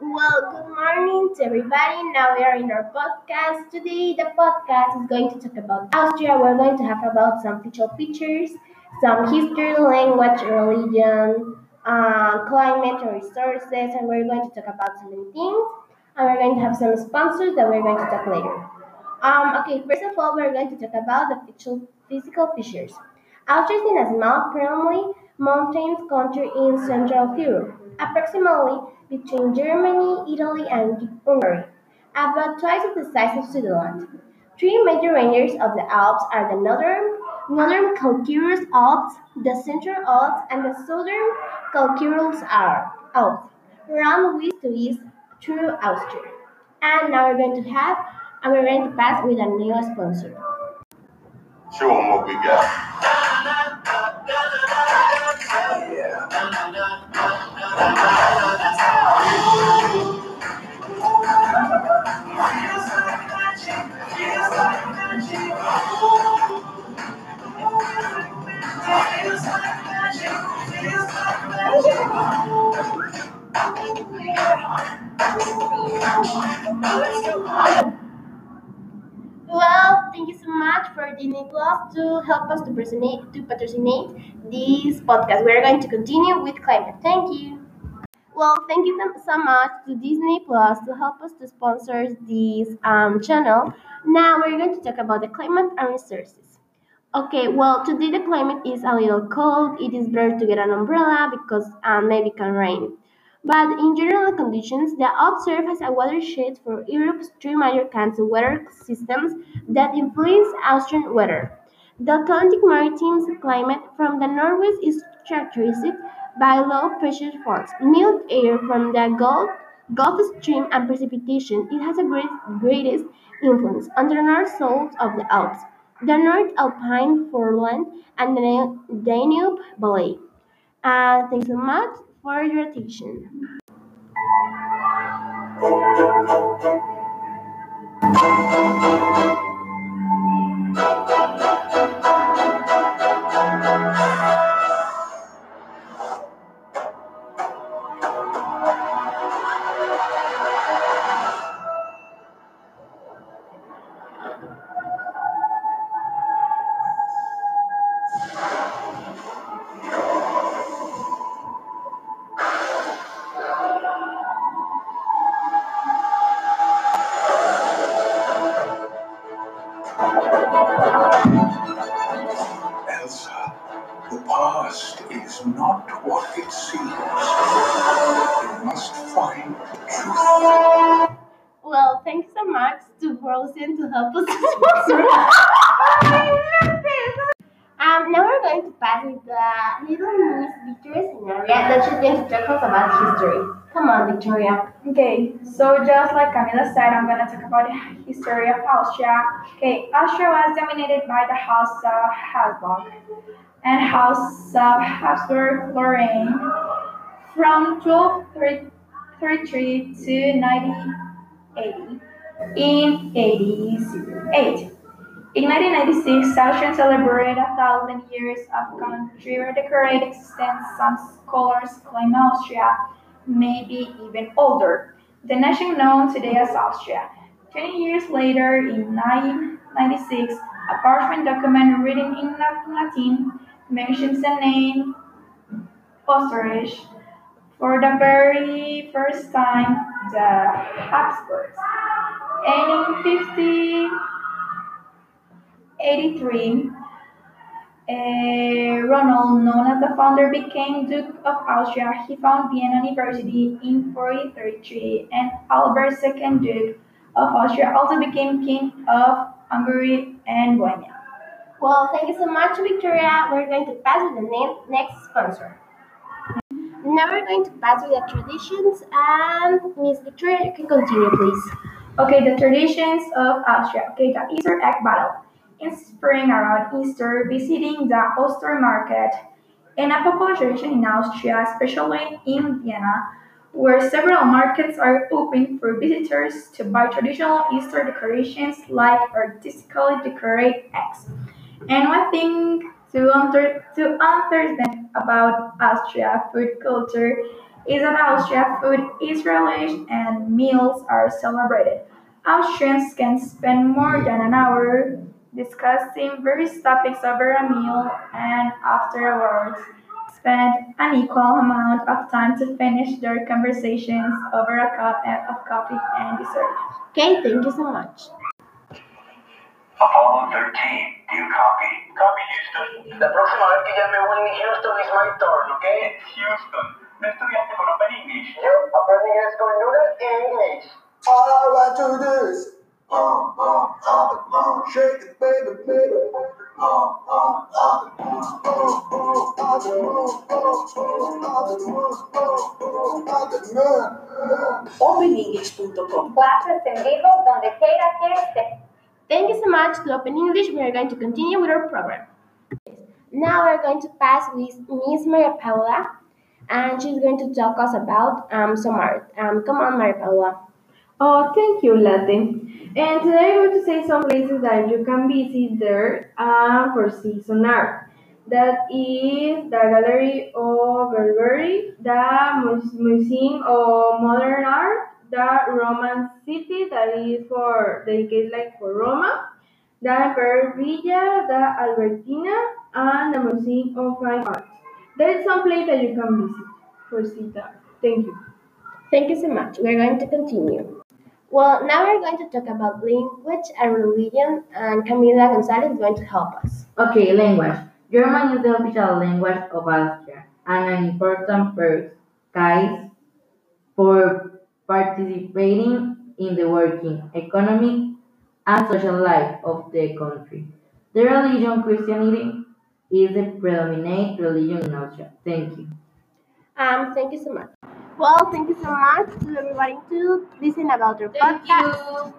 Well, good morning to everybody. Now we are in our podcast. Today, the podcast is going to talk about Austria. We're going to have about some facial features, some history, language, religion, uh, climate, and resources, and we're going to talk about some things. And we're going to have some sponsors that we're going to talk later. Um, okay, first of all, we're going to talk about the physical, features. Austria is a small, primarily mountainous country in Central Europe, approximately between Germany, Italy, and Hungary, about twice the size of Switzerland. Three major ranges of the Alps are the northern, northern Calcareous Alps, the Central Alps, and the southern Calcareous Alps, run west to east through Austria. And now we're going to have, and we're going to pass with a new sponsor. Show them what we got. Well, thank you so much for Disney Plus to help us to to patrocinate this podcast. We're going to continue with climate. Thank you. Well, thank you so- much to Disney Plus to help us to sponsor this um, channel. Now we're going to talk about the climate and resources. Okay, well, today the climate is a little cold. It is better to get an umbrella because um, maybe it can rain. But in general conditions, the Alps serve as a watershed for Europe's three major kinds of weather systems that influence Austrian weather. The Atlantic maritime climate from the northwest is characterized by low pressure fronts, mild air from the Gulf, Gulf Stream, and precipitation. It has the great, greatest influence on the north slopes of the Alps, the North Alpine foreland, and the Danube Valley. Uh, and thanks so much for your attention. Past is not what it seems. You must find the truth. Well, thanks so much to Frozen to help us sponsor. um, now we're going to pass with the little Miss Victoria Scenario that she's going to talk us about history. Come on, Victoria. Okay, so just like Camila said, I'm gonna talk about the history of Austria. Okay, Austria was dominated by the House of Habsburg and House of Habsburg Lorraine from 1233 to 1980. In 88. In 1996, Austria celebrated a thousand years of country decorated existence. Some scholars claim Austria may be even older. The nation known today as Austria. Twenty years later, in 1996, a parchment document written in Latin mentions the name Österreich for the very first time, the Habsburgs. And in 1583, uh, Ronald, known as the founder, became Duke of Austria. He founded Vienna University in 1433, and Albert II, Duke of Austria, also became King of Hungary and Bohemia. Well, thank you so much, Victoria. We're going to pass with the ne- next sponsor. Now we're going to pass with the traditions, and Miss Victoria, you can continue, please. Okay, the traditions of Austria. Okay, the Easter egg battle. In spring around Easter, visiting the Oster market and a popular tradition in Austria, especially in Vienna, where several markets are open for visitors to buy traditional Easter decorations like artistically decorated eggs. And one thing to, under, to understand about Austria food culture is that Austria food is relished and meals are celebrated. Austrians can spend more than an hour discussing various topics over a meal and afterwards spend an equal amount of time to finish their conversations over a cup of coffee and dessert. Okay, thank you so much. Apollo 13, do you copy? Copy, Houston. La próxima vez que llame Whitney Houston is my turn, ¿ok? Houston, ¿no estudiaste con Open English? Yo aprendí inglés con Luna en inglés. All I want to do is uh, uh, uh, shake it, baby, baby. Uh, uh, uh, OpenEnglish.com. Clases en vivo donde quiera que esté. Thank you so much to Open English. We are going to continue with our program. Now we're going to pass with Miss Maria Paula, and she's going to talk us about um, some art. Um, come on, Maria Paula. Oh, thank you, Latte. And today I'm going to say some places that you can visit there uh, for see some art. That is the Gallery of Burberry, the Museum of Modern Art, the Roman City, that is for dedicated like for Roma, the Emperor Villa, the Albertina, and the Museum of Fine Arts. There is some place that you can visit for see that. Thank you. Thank you so much. We're going to continue. Well, now we're going to talk about language and religion, and Camila Gonzalez is going to help us. Okay, language. German is the official language of Austria and an important first case for participating in the working, economic, and social life of the country. The religion Christianity is the predominant religion in Austria. Thank you. Um, thank you so much. Well, thank you so much to everybody to listen about our podcast.